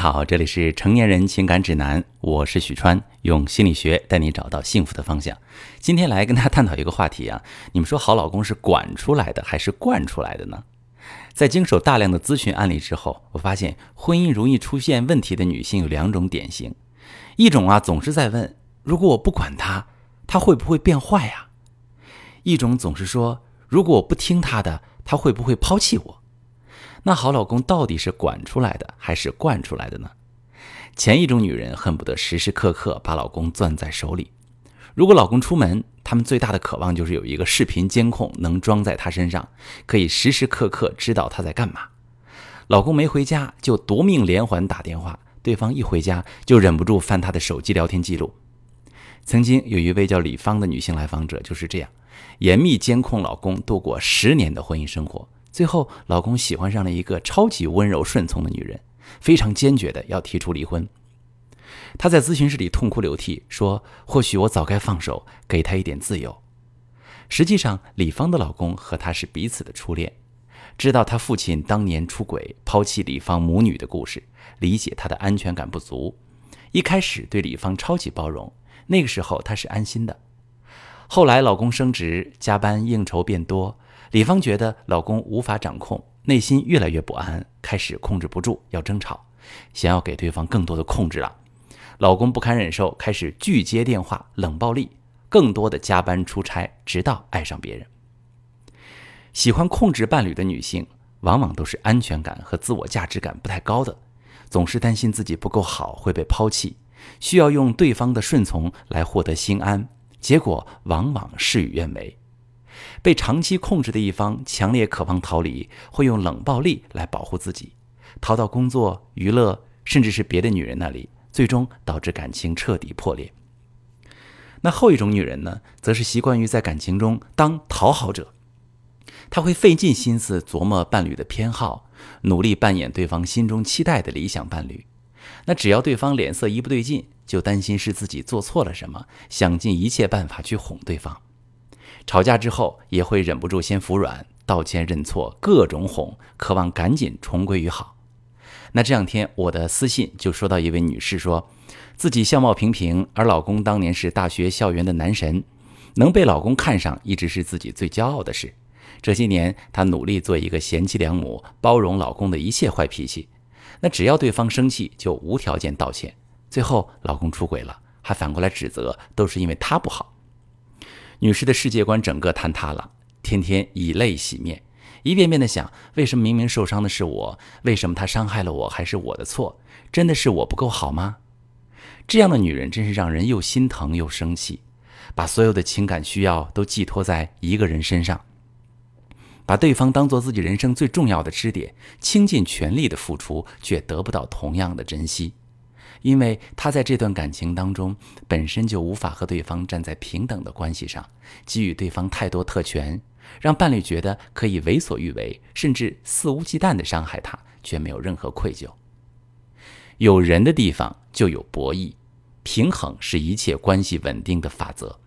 好，这里是成年人情感指南，我是许川，用心理学带你找到幸福的方向。今天来跟大家探讨一个话题啊，你们说好老公是管出来的还是惯出来的呢？在经手大量的咨询案例之后，我发现婚姻容易出现问题的女性有两种典型，一种啊总是在问，如果我不管他，他会不会变坏呀？一种总是说，如果我不听他的，他会不会抛弃我？那好老公到底是管出来的还是惯出来的呢？前一种女人恨不得时时刻刻把老公攥在手里，如果老公出门，他们最大的渴望就是有一个视频监控能装在他身上，可以时时刻刻知道他在干嘛。老公没回家就夺命连环打电话，对方一回家就忍不住翻他的手机聊天记录。曾经有一位叫李芳的女性来访者就是这样，严密监控老公度过十年的婚姻生活。最后，老公喜欢上了一个超级温柔顺从的女人，非常坚决的要提出离婚。她在咨询室里痛哭流涕，说：“或许我早该放手，给她一点自由。”实际上，李芳的老公和她是彼此的初恋，知道她父亲当年出轨抛弃李芳母女的故事，理解她的安全感不足，一开始对李芳超级包容，那个时候她是安心的。后来，老公升职，加班应酬变多。李芳觉得老公无法掌控，内心越来越不安，开始控制不住，要争吵，想要给对方更多的控制了。老公不堪忍受，开始拒接电话，冷暴力，更多的加班出差，直到爱上别人。喜欢控制伴侣的女性，往往都是安全感和自我价值感不太高的，总是担心自己不够好会被抛弃，需要用对方的顺从来获得心安，结果往往事与愿违。被长期控制的一方强烈渴望逃离，会用冷暴力来保护自己，逃到工作、娱乐，甚至是别的女人那里，最终导致感情彻底破裂。那后一种女人呢，则是习惯于在感情中当讨好者，她会费尽心思琢磨伴侣的偏好，努力扮演对方心中期待的理想伴侣。那只要对方脸色一不对劲，就担心是自己做错了什么，想尽一切办法去哄对方。吵架之后也会忍不住先服软，道歉认错，各种哄，渴望赶紧重归于好。那这两天我的私信就收到一位女士说，自己相貌平平，而老公当年是大学校园的男神，能被老公看上一直是自己最骄傲的事。这些年她努力做一个贤妻良母，包容老公的一切坏脾气。那只要对方生气就无条件道歉，最后老公出轨了，还反过来指责都是因为她不好。女士的世界观整个坍塌了，天天以泪洗面，一遍遍的想：为什么明明受伤的是我？为什么他伤害了我还是我的错？真的是我不够好吗？这样的女人真是让人又心疼又生气，把所有的情感需要都寄托在一个人身上，把对方当做自己人生最重要的支点，倾尽全力的付出，却得不到同样的珍惜。因为他在这段感情当中本身就无法和对方站在平等的关系上，给予对方太多特权，让伴侣觉得可以为所欲为，甚至肆无忌惮地伤害他，却没有任何愧疚。有人的地方就有博弈，平衡是一切关系稳定的法则，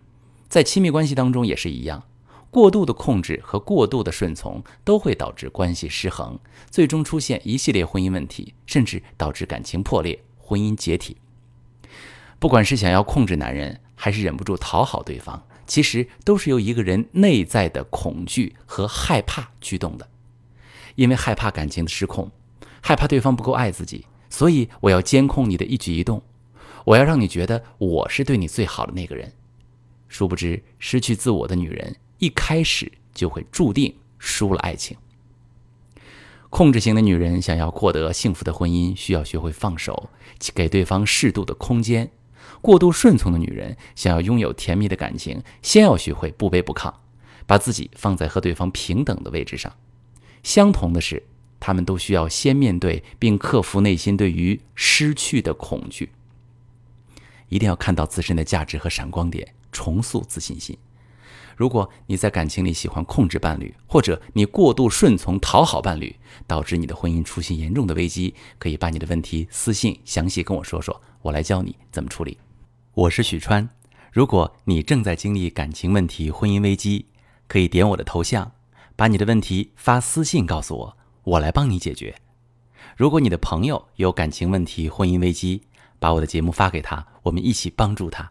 在亲密关系当中也是一样，过度的控制和过度的顺从都会导致关系失衡，最终出现一系列婚姻问题，甚至导致感情破裂。婚姻解体，不管是想要控制男人，还是忍不住讨好对方，其实都是由一个人内在的恐惧和害怕驱动的。因为害怕感情的失控，害怕对方不够爱自己，所以我要监控你的一举一动，我要让你觉得我是对你最好的那个人。殊不知，失去自我的女人一开始就会注定输了爱情。控制型的女人想要获得幸福的婚姻，需要学会放手，给对方适度的空间；过度顺从的女人想要拥有甜蜜的感情，先要学会不卑不亢，把自己放在和对方平等的位置上。相同的是，他们都需要先面对并克服内心对于失去的恐惧。一定要看到自身的价值和闪光点，重塑自信心。如果你在感情里喜欢控制伴侣，或者你过度顺从讨好伴侣，导致你的婚姻出现严重的危机，可以把你的问题私信详细跟我说说，我来教你怎么处理。我是许川，如果你正在经历感情问题、婚姻危机，可以点我的头像，把你的问题发私信告诉我，我来帮你解决。如果你的朋友有感情问题、婚姻危机，把我的节目发给他，我们一起帮助他。